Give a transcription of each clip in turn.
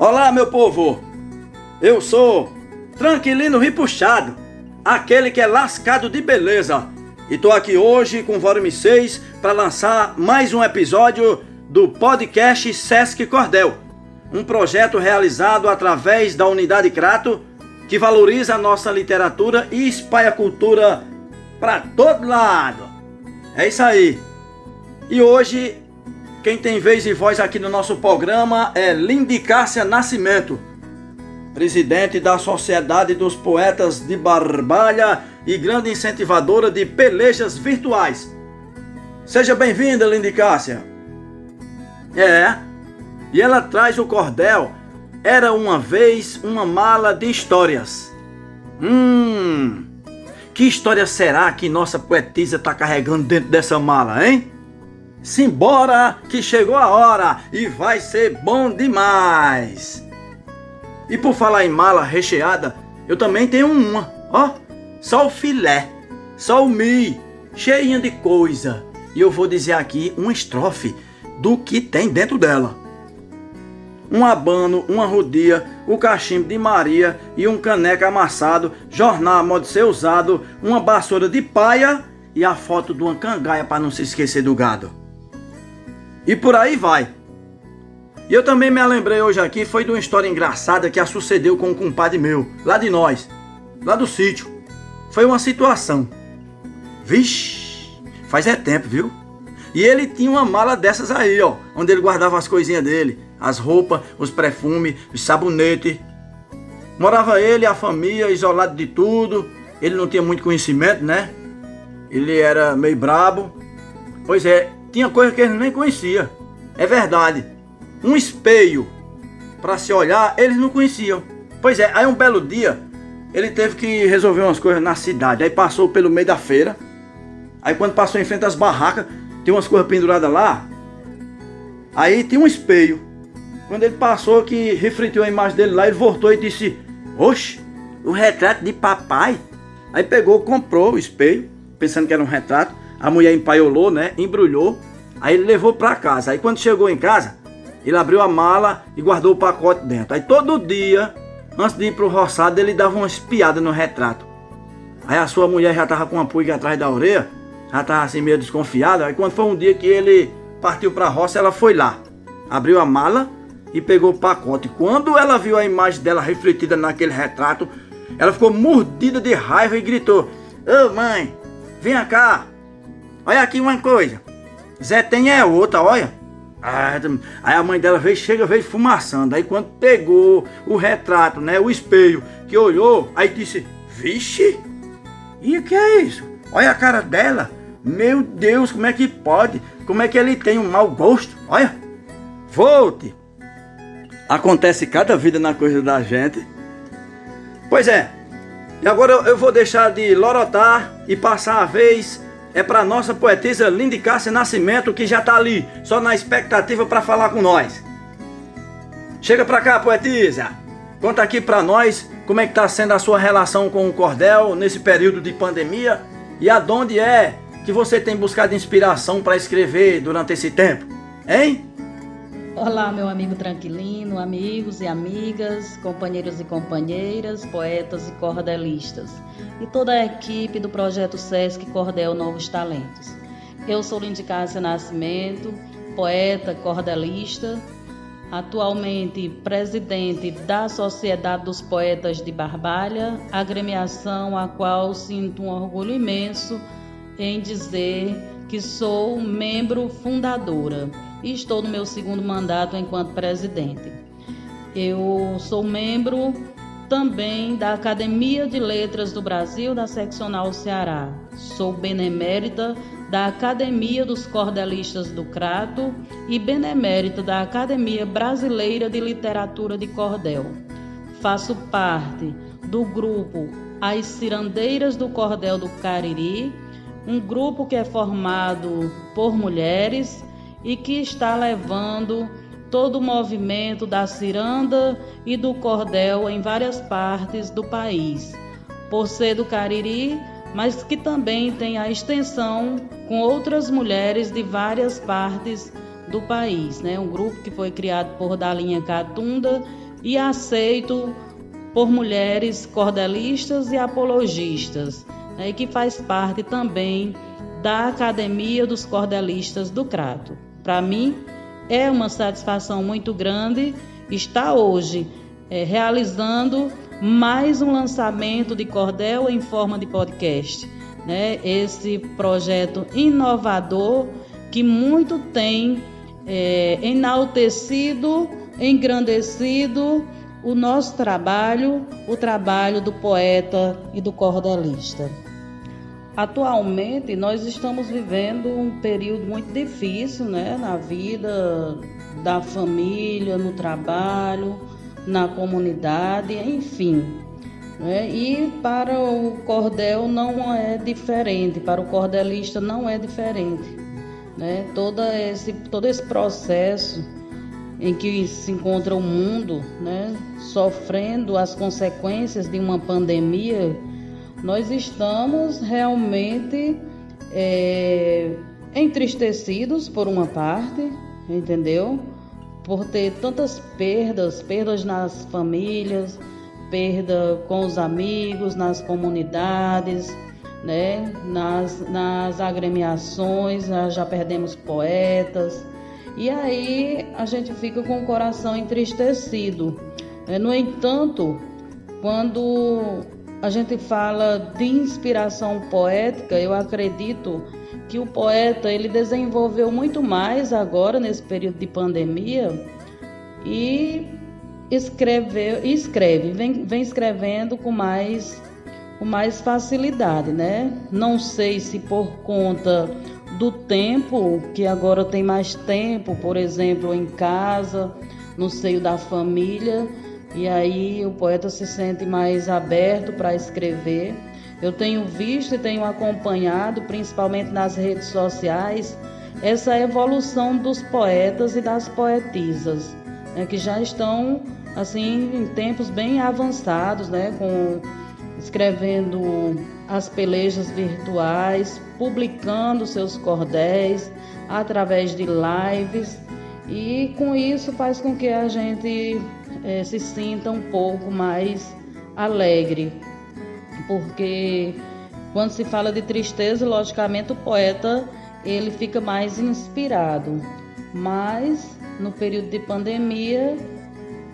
Olá, meu povo! Eu sou Tranquilino Ripuxado, aquele que é lascado de beleza. E tô aqui hoje com o volume 6 para lançar mais um episódio do podcast Sesc Cordel, um projeto realizado através da Unidade Crato que valoriza a nossa literatura e espalha cultura para todo lado. É isso aí. E hoje quem tem vez e voz aqui no nosso programa é Lindy Cássia Nascimento, presidente da Sociedade dos Poetas de Barbalha e grande incentivadora de pelejas virtuais. Seja bem-vinda, Lindy Cássia. É, e ela traz o cordel Era uma vez uma mala de histórias. Hum, que história será que nossa poetisa está carregando dentro dessa mala, hein? Simbora que chegou a hora e vai ser bom demais. E por falar em mala recheada, eu também tenho uma, ó, só o filé, só o mi, cheinha de coisa. E eu vou dizer aqui uma estrofe do que tem dentro dela. Um abano, uma rodia, o cachimbo de Maria e um caneca amassado, jornal modo ser usado, uma vassoura de paia e a foto de uma cangaia para não se esquecer do gado. E por aí vai. E eu também me lembrei hoje aqui, foi de uma história engraçada que a sucedeu com um compadre meu, lá de nós, lá do sítio. Foi uma situação. Vixe, faz é tempo, viu? E ele tinha uma mala dessas aí, ó, onde ele guardava as coisinhas dele, as roupas, os perfumes, os sabonetes. Morava ele e a família, isolado de tudo. Ele não tinha muito conhecimento, né? Ele era meio brabo. Pois é, tinha coisa que eles nem conhecia. É verdade. Um espelho para se olhar, eles não conheciam. Pois é, aí um belo dia, ele teve que resolver umas coisas na cidade. Aí passou pelo meio da feira. Aí quando passou em frente às barracas, tem umas coisas penduradas lá. Aí tem um espelho. Quando ele passou que refletiu a imagem dele lá, ele voltou e disse: Oxe, o retrato de papai. Aí pegou, comprou o espelho, pensando que era um retrato. A mulher empaiolou, né? Embrulhou. Aí ele levou para casa. Aí quando chegou em casa, ele abriu a mala e guardou o pacote dentro. Aí todo dia, antes de ir pro roçado, ele dava uma espiada no retrato. Aí a sua mulher já tava com uma pulga atrás da orelha, já tava assim meio desconfiada. Aí quando foi um dia que ele partiu pra roça, ela foi lá, abriu a mala e pegou o pacote. Quando ela viu a imagem dela refletida naquele retrato, ela ficou mordida de raiva e gritou: Ô mãe, vem cá, Olha aqui uma coisa. Tem é outra, olha. Aí a mãe dela veio, chega, veio fumaçando. Aí quando pegou o retrato, né? O espelho, que olhou, aí disse, vixe, e o que é isso? Olha a cara dela. Meu Deus, como é que pode? Como é que ele tem um mau gosto? Olha, volte. Acontece cada vida na coisa da gente. Pois é. E agora eu vou deixar de lorotar e passar a vez é para nossa poetisa Lindy Cássia Nascimento, que já está ali, só na expectativa para falar com nós. Chega para cá, poetisa. Conta aqui para nós como é que está sendo a sua relação com o cordel nesse período de pandemia e aonde é que você tem buscado inspiração para escrever durante esse tempo, hein? Olá, meu amigo tranquilino, amigos e amigas, companheiros e companheiras, poetas e cordelistas e toda a equipe do projeto SESC Cordel Novos Talentos. Eu sou Lindy Cássia Nascimento, poeta, cordelista, atualmente presidente da Sociedade dos Poetas de Barbalha, agremiação a qual sinto um orgulho imenso em dizer que sou membro fundadora e estou no meu segundo mandato enquanto presidente. Eu sou membro também da Academia de Letras do Brasil da Seccional Ceará. Sou benemérita da Academia dos Cordelistas do Crato e benemérita da Academia Brasileira de Literatura de Cordel. Faço parte do grupo As Cirandeiras do Cordel do Cariri, um grupo que é formado por mulheres e que está levando todo o movimento da ciranda e do cordel em várias partes do país, por ser do Cariri, mas que também tem a extensão com outras mulheres de várias partes do país, né? Um grupo que foi criado por Dalinha Catunda e aceito por mulheres cordelistas e apologistas, né, que faz parte também da Academia dos Cordelistas do Crato. Para mim, é uma satisfação muito grande estar hoje é, realizando mais um lançamento de cordel em forma de podcast. Né? Esse projeto inovador que muito tem é, enaltecido, engrandecido o nosso trabalho, o trabalho do poeta e do cordelista. Atualmente nós estamos vivendo um período muito difícil, né, na vida da família, no trabalho, na comunidade, enfim. Né? E para o cordel não é diferente, para o cordelista não é diferente. Né? Todo, esse, todo esse processo em que se encontra o mundo, né, sofrendo as consequências de uma pandemia nós estamos realmente é, entristecidos por uma parte, entendeu? Por ter tantas perdas, perdas nas famílias, perda com os amigos, nas comunidades, né? nas, nas agremiações, já perdemos poetas. E aí a gente fica com o coração entristecido. No entanto, quando a gente fala de inspiração poética, eu acredito que o poeta ele desenvolveu muito mais agora nesse período de pandemia e escreveu, escreve, vem, vem escrevendo com mais, com mais facilidade, né? Não sei se por conta do tempo, que agora tem mais tempo, por exemplo, em casa, no seio da família, e aí o poeta se sente mais aberto para escrever. Eu tenho visto e tenho acompanhado, principalmente nas redes sociais, essa evolução dos poetas e das poetisas, né, que já estão assim em tempos bem avançados, né, com escrevendo as pelejas virtuais, publicando seus cordéis através de lives e com isso faz com que a gente é, se sinta um pouco mais alegre, porque quando se fala de tristeza, logicamente o poeta ele fica mais inspirado, mas no período de pandemia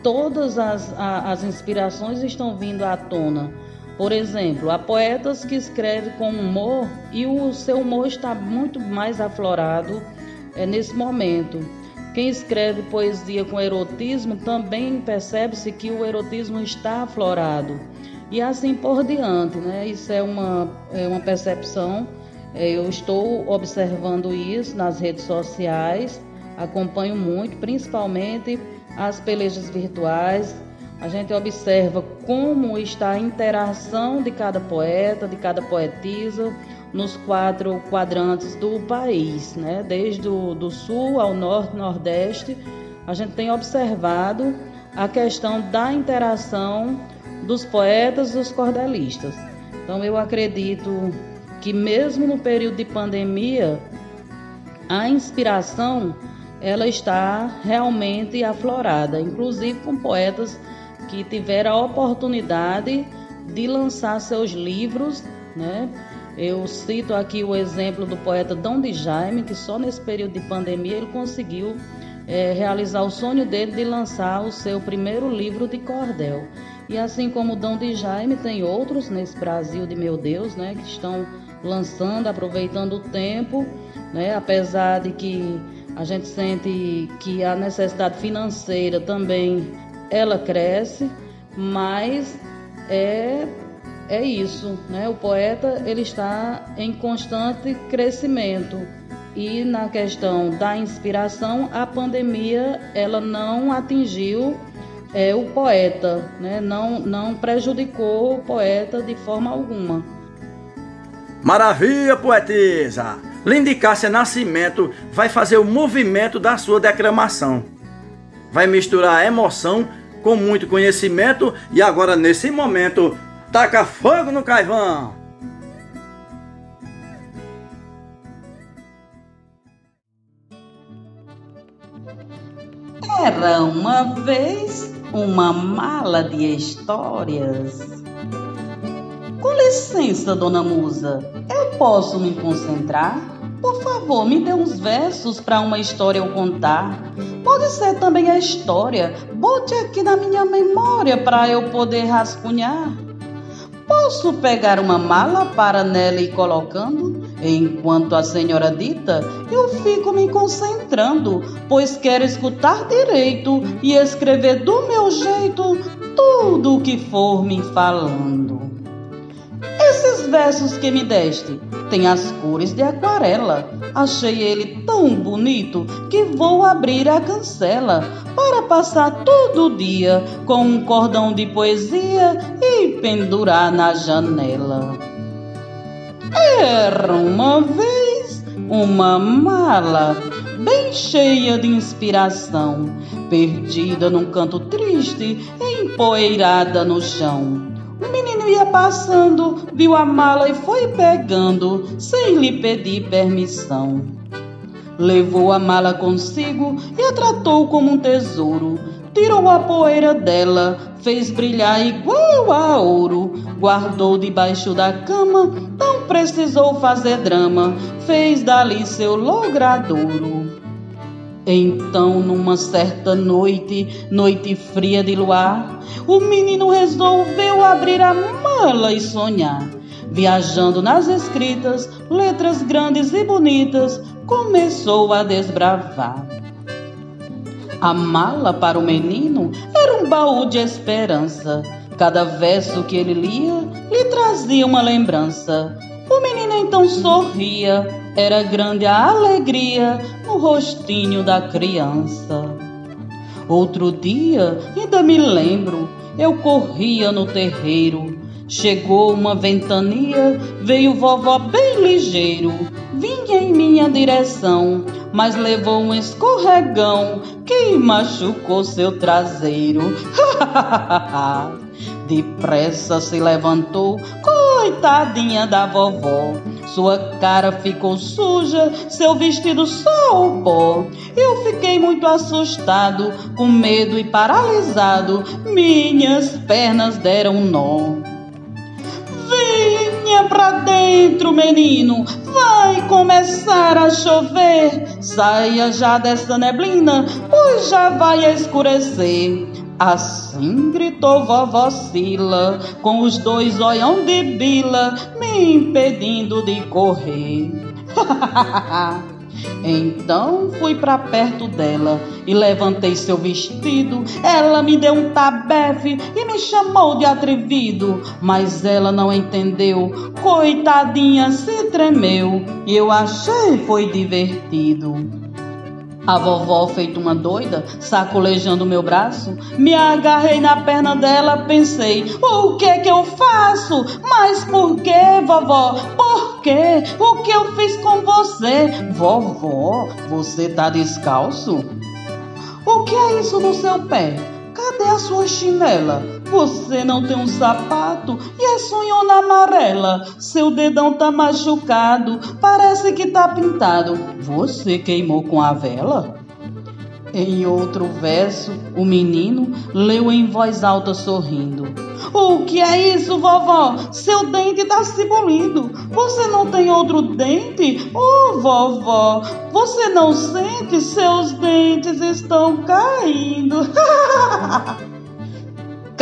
todas as, as inspirações estão vindo à tona. Por exemplo, há poetas que escrevem com humor e o seu humor está muito mais aflorado é, nesse momento. Quem escreve poesia com erotismo também percebe-se que o erotismo está aflorado. E assim por diante, né? Isso é uma, é uma percepção. É, eu estou observando isso nas redes sociais, acompanho muito, principalmente as pelejas virtuais. A gente observa como está a interação de cada poeta, de cada poetisa, nos quatro quadrantes do país, né? desde o do sul ao norte, nordeste, a gente tem observado a questão da interação dos poetas e dos cordelistas. Então eu acredito que mesmo no período de pandemia, a inspiração ela está realmente aflorada, inclusive com poetas que tiveram a oportunidade de lançar seus livros, né? Eu cito aqui o exemplo do poeta Dom de Jaime, que só nesse período de pandemia ele conseguiu é, realizar o sonho dele de lançar o seu primeiro livro de cordel. E assim como Dom de Jaime, tem outros nesse Brasil de meu Deus, né, que estão lançando, aproveitando o tempo, né, apesar de que a gente sente que a necessidade financeira também ela cresce, mas é é isso, né? O poeta ele está em constante crescimento e na questão da inspiração, a pandemia ela não atingiu é, o poeta, né? Não não prejudicou o poeta de forma alguma. Maravilha, poetisa! Lindy Cássia Nascimento vai fazer o movimento da sua declamação. Vai misturar emoção com muito conhecimento e agora nesse momento Taca fogo no caivão! Era uma vez uma mala de histórias. Com licença, dona Musa, eu posso me concentrar? Por favor, me dê uns versos para uma história eu contar. Pode ser também a história. Bote aqui na minha memória para eu poder rascunhar. Posso pegar uma mala para nela ir colocando? Enquanto a senhora dita, eu fico me concentrando, pois quero escutar direito e escrever do meu jeito tudo o que for me falando. Esses versos que me deste têm as cores de aquarela. Achei ele tão bonito que vou abrir a cancela para passar todo dia com um cordão de poesia e pendurar na janela. Era uma vez uma mala bem cheia de inspiração, perdida num canto triste, empoeirada no chão. O menino ia passando, viu a mala e foi pegando, sem lhe pedir permissão. Levou a mala consigo e a tratou como um tesouro. Tirou a poeira dela, fez brilhar igual a ouro. Guardou debaixo da cama, não precisou fazer drama. Fez dali seu logradouro. Então, numa certa noite, noite fria de luar, o menino resolveu abrir a mala e sonhar. Viajando nas escritas, letras grandes e bonitas, começou a desbravar. A mala para o menino era um baú de esperança. Cada verso que ele lia lhe trazia uma lembrança. O menino então sorria, era grande a alegria no rostinho da criança. Outro dia, ainda me lembro, eu corria no terreiro. Chegou uma ventania, veio vovó bem ligeiro, vinha em minha direção, mas levou um escorregão que machucou seu traseiro. Depressa se levantou, coitadinha da vovó. Sua cara ficou suja, seu vestido só o pó. Eu fiquei muito assustado, com medo e paralisado. Minhas pernas deram nó. Venha pra dentro, menino, vai começar a chover. Saia já dessa neblina, pois já vai escurecer. Assim gritou vovó Sila, com os dois olhão de bila, me impedindo de correr. Então fui para perto dela e levantei seu vestido. Ela me deu um tabefe e me chamou de atrevido, mas ela não entendeu. Coitadinha se tremeu e eu achei foi divertido. A vovó, feito uma doida, sacolejando meu braço, me agarrei na perna dela, pensei: o que que eu faço? Mas por que, vovó? Por quê? O que eu fiz com você? Vovó, você tá descalço? O que é isso no seu pé? Cadê a sua chinela? Você não tem um sapato e é sonhona amarela. Seu dedão tá machucado, parece que tá pintado. Você queimou com a vela? Em outro verso, o menino leu em voz alta sorrindo. O que é isso, vovó? Seu dente tá se bolindo. Você não tem outro dente? Oh, vovó, você não sente? Seus dentes estão caindo.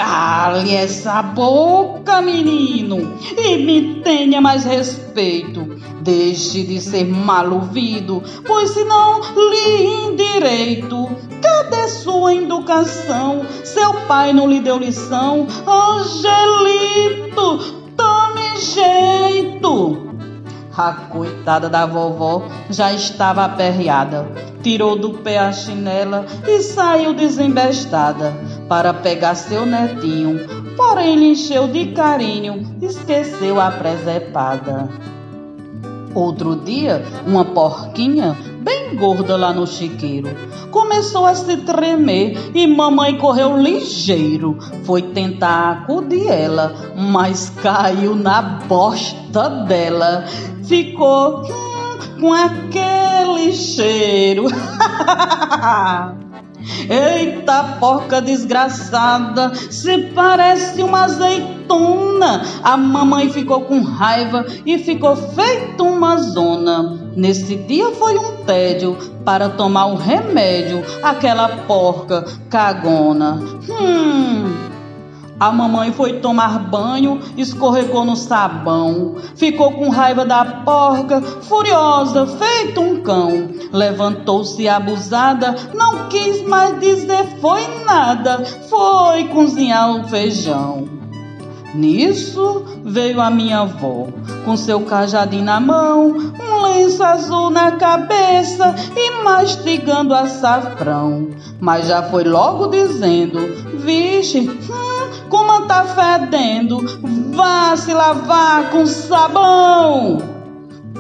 Cale essa boca, menino, e me tenha mais respeito. Deixe de ser mal ouvido, pois senão lhe indireito. Cadê sua educação? Seu pai não lhe deu lição? Angelito, tome jeito! A coitada da vovó já estava aperreada. Tirou do pé a chinela e saiu desembestada para pegar seu netinho. Porém, lhe encheu de carinho, esqueceu a presepada. Outro dia, uma porquinha, bem gorda lá no chiqueiro, começou a se tremer e mamãe correu ligeiro. Foi tentar acudir ela, mas caiu na bosta dela. Ficou hum, com aquele cheiro. Eita porca desgraçada, se parece uma azeitona. A mamãe ficou com raiva e ficou feito uma zona. Nesse dia foi um tédio para tomar um remédio, aquela porca cagona. Hum. A mamãe foi tomar banho, escorregou no sabão, ficou com raiva da porca, furiosa, feito um cão. Levantou-se abusada, não quis mais dizer foi nada, foi cozinhar o feijão. Nisso veio a minha avó, com seu cajadinho na mão, um lenço azul na cabeça e mastigando açafrão. Mas já foi logo dizendo: Vixe, hum, como tá fedendo, vá se lavar com sabão.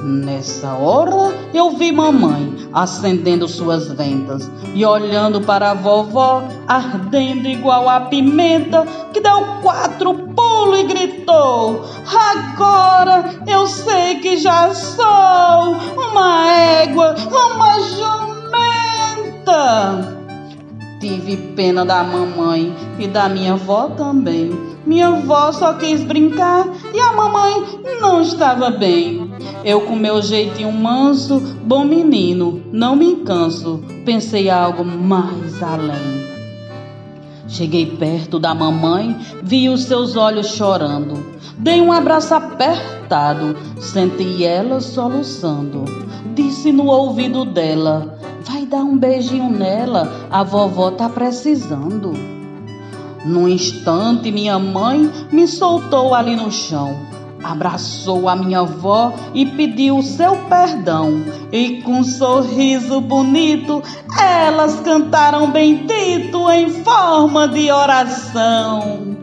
Nessa hora eu vi mamãe acendendo suas ventas e olhando para a vovó ardendo igual a pimenta que deu quatro pulos e gritou: Agora eu sei que já sou uma égua, uma jumenta. Tive pena da mamãe e da minha avó também. Minha avó só quis brincar e a mamãe não estava bem. Eu, com meu jeitinho manso, bom menino, não me canso, pensei algo mais além. Cheguei perto da mamãe, vi os seus olhos chorando. Dei um abraço apertado, senti ela soluçando. Disse no ouvido dela: Vai dar um beijinho nela, a vovó tá precisando. Num instante, minha mãe me soltou ali no chão, abraçou a minha avó e pediu seu perdão. E com um sorriso bonito, elas cantaram bendito em forma de oração.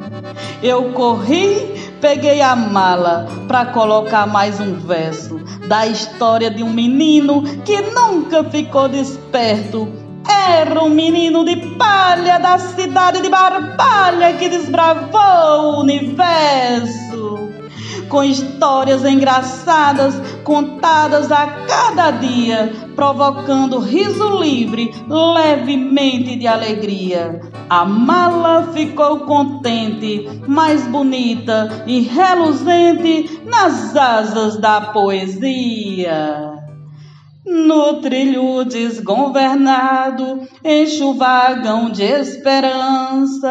Eu corri, peguei a mala para colocar mais um verso da história de um menino que nunca ficou desperto. Era um menino de palha da cidade de Barbalha que desbravou o universo. Com histórias engraçadas contadas a cada dia, provocando riso livre, levemente de alegria. A mala ficou contente, mais bonita e reluzente nas asas da poesia. No trilho desgovernado, enche o vagão de esperanças,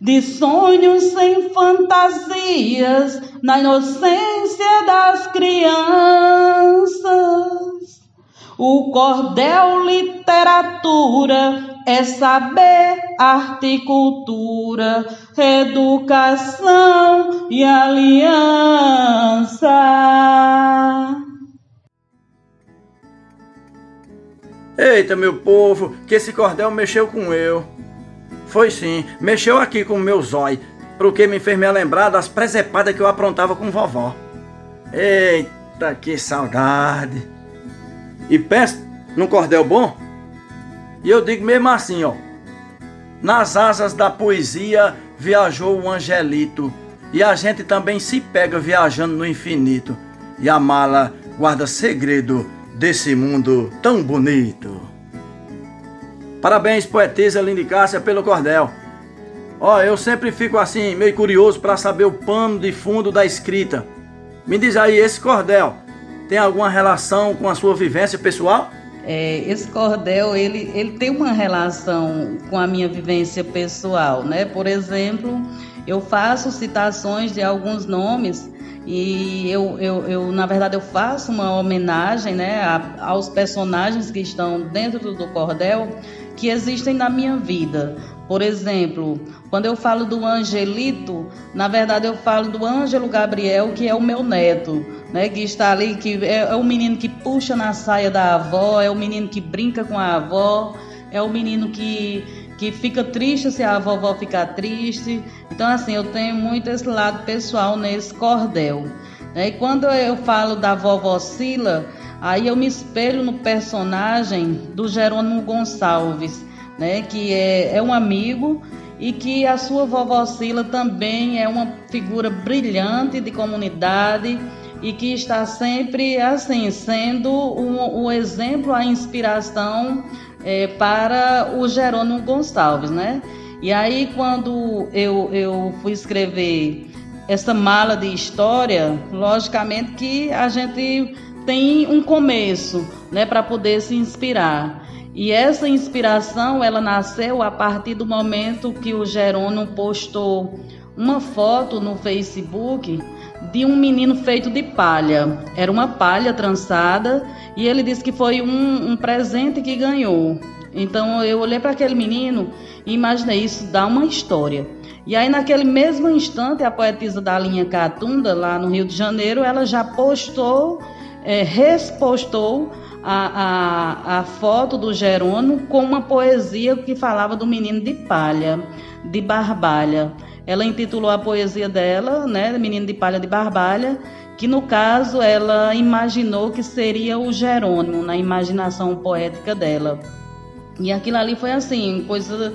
de sonhos sem fantasias, na inocência das crianças. O cordel literatura é saber, arte e cultura, educação e aliança. Eita, meu povo, que esse cordel mexeu com eu. Foi sim, mexeu aqui com o meu zóio, porque me fez me lembrar das presepadas que eu aprontava com vovó. Eita, que saudade! E pensa num cordel bom? E eu digo mesmo assim, ó. Nas asas da poesia viajou o angelito. E a gente também se pega viajando no infinito. E a mala guarda segredo desse mundo tão bonito. Parabéns, poetisa Lindy Cássia, pelo cordel. Ó, eu sempre fico assim, meio curioso para saber o pano de fundo da escrita. Me diz aí, esse cordel tem alguma relação com a sua vivência pessoal? É, esse cordel ele, ele tem uma relação com a minha vivência pessoal, né? Por exemplo, eu faço citações de alguns nomes e eu, eu, eu na verdade eu faço uma homenagem, né, a, aos personagens que estão dentro do cordel que existem na minha vida. Por exemplo, quando eu falo do Angelito, na verdade eu falo do Ângelo Gabriel, que é o meu neto, né? Que está ali, que é, é o menino que puxa na saia da avó, é o menino que brinca com a avó, é o menino que, que fica triste se a vovó ficar triste. Então, assim, eu tenho muito esse lado pessoal nesse cordel. Né? E quando eu falo da vovó Sila, aí eu me espelho no personagem do Jerônimo Gonçalves né, que é, é um amigo e que a sua vovó Sila também é uma figura brilhante de comunidade e que está sempre assim sendo o, o exemplo, a inspiração é, para o Jerônimo Gonçalves, né? E aí quando eu, eu fui escrever essa mala de história, logicamente que a gente tem um começo, né, para poder se inspirar. E essa inspiração, ela nasceu a partir do momento que o Jerônimo postou uma foto no Facebook de um menino feito de palha. Era uma palha trançada e ele disse que foi um, um presente que ganhou. Então eu olhei para aquele menino e imaginei isso dá uma história. E aí naquele mesmo instante a poetisa da linha Catunda lá no Rio de Janeiro, ela já postou, é, respostou a, a, a foto do Jerônimo com uma poesia que falava do menino de palha, de barbalha. Ela intitulou a poesia dela, né, Menino de Palha de Barbalha, que no caso ela imaginou que seria o Jerônimo, na imaginação poética dela. E aquilo ali foi assim, coisa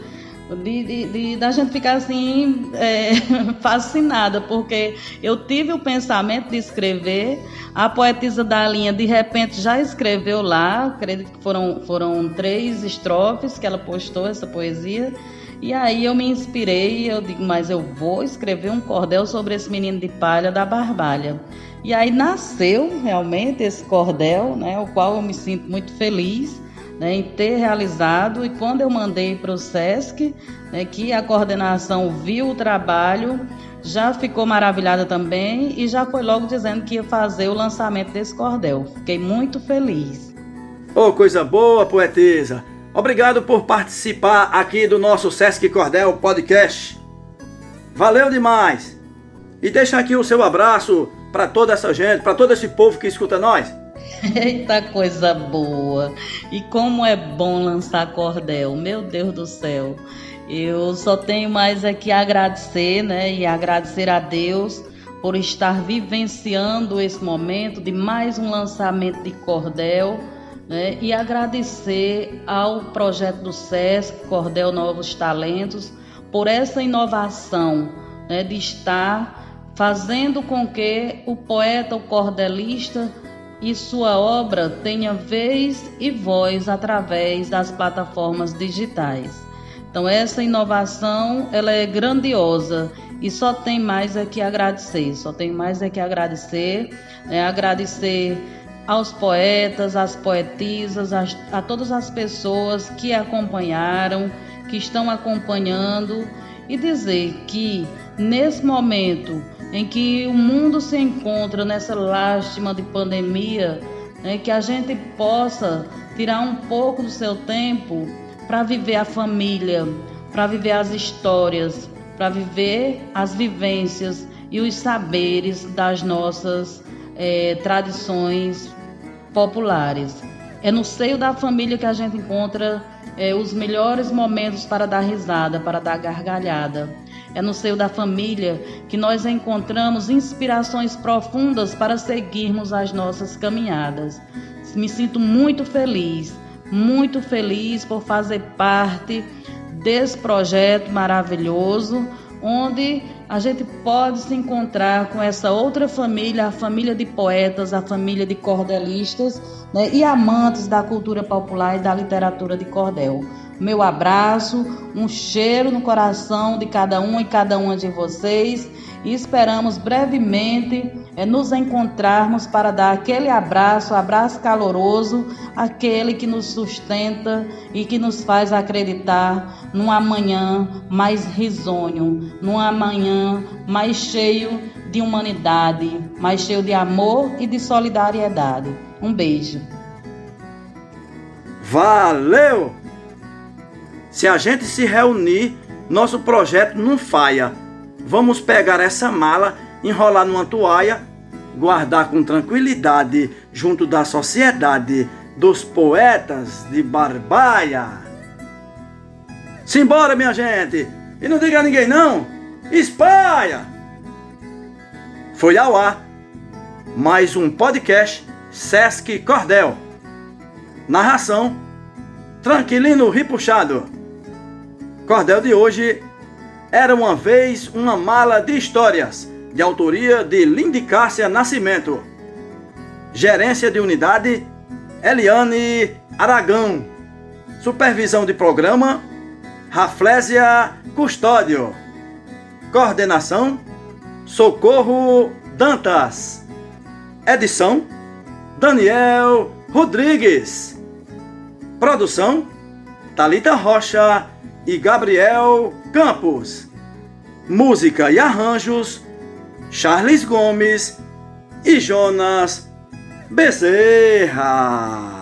de, de, de, da gente ficar assim é, fascinada, porque eu tive o pensamento de escrever, a poetisa da linha de repente já escreveu lá, acredito que foram, foram três estrofes que ela postou essa poesia, e aí eu me inspirei, eu digo, mas eu vou escrever um cordel sobre esse menino de palha da Barbalha. E aí nasceu realmente esse cordel, né, o qual eu me sinto muito feliz né, em ter realizado. E quando eu mandei para o SESC, né, que a coordenação viu o trabalho, já ficou maravilhada também e já foi logo dizendo que ia fazer o lançamento desse cordel. Fiquei muito feliz. Oh, coisa boa, poetisa! Obrigado por participar aqui do nosso Sesc Cordel Podcast. Valeu demais! E deixa aqui o seu abraço para toda essa gente, para todo esse povo que escuta nós. Eita coisa boa! E como é bom lançar cordel, meu Deus do céu! Eu só tenho mais é que agradecer, né? E agradecer a Deus por estar vivenciando esse momento de mais um lançamento de cordel né, e agradecer ao projeto do SESC, Cordel Novos Talentos, por essa inovação né, de estar fazendo com que o poeta, o cordelista e sua obra tenha vez e voz através das plataformas digitais. Então essa inovação ela é grandiosa e só tem mais é que agradecer, só tem mais é que agradecer, né, agradecer aos poetas, às poetisas, a, a todas as pessoas que acompanharam, que estão acompanhando e dizer que nesse momento em que o mundo se encontra nessa lástima de pandemia, né, que a gente possa tirar um pouco do seu tempo para viver a família, para viver as histórias, para viver as vivências e os saberes das nossas é, tradições populares. É no seio da família que a gente encontra é, os melhores momentos para dar risada, para dar gargalhada. É no seio da família que nós encontramos inspirações profundas para seguirmos as nossas caminhadas. Me sinto muito feliz, muito feliz por fazer parte desse projeto maravilhoso onde a gente pode se encontrar com essa outra família, a família de poetas, a família de cordelistas né, e amantes da cultura popular e da literatura de cordel. Meu abraço, um cheiro no coração de cada um e cada uma de vocês e esperamos brevemente é, nos encontrarmos para dar aquele abraço, abraço caloroso, aquele que nos sustenta e que nos faz acreditar num amanhã mais risonho, num amanhã mais cheio de humanidade, mais cheio de amor e de solidariedade. Um beijo. Valeu! Se a gente se reunir, nosso projeto não falha Vamos pegar essa mala, enrolar numa toalha, guardar com tranquilidade junto da sociedade dos poetas de Barbaia. Simbora, minha gente! E não diga a ninguém não! Espalha! Foi ao ar mais um podcast Sesc Cordel. Narração Tranquilino Ripuxado. Cordel de hoje era uma vez uma mala de histórias, de autoria de Lindy Cássia Nascimento. Gerência de unidade, Eliane Aragão. Supervisão de programa, Raflésia Custódio. Coordenação, Socorro Dantas. Edição, Daniel Rodrigues. Produção, Talita Rocha e Gabriel Campos. Música e arranjos, Charles Gomes e Jonas Bezerra.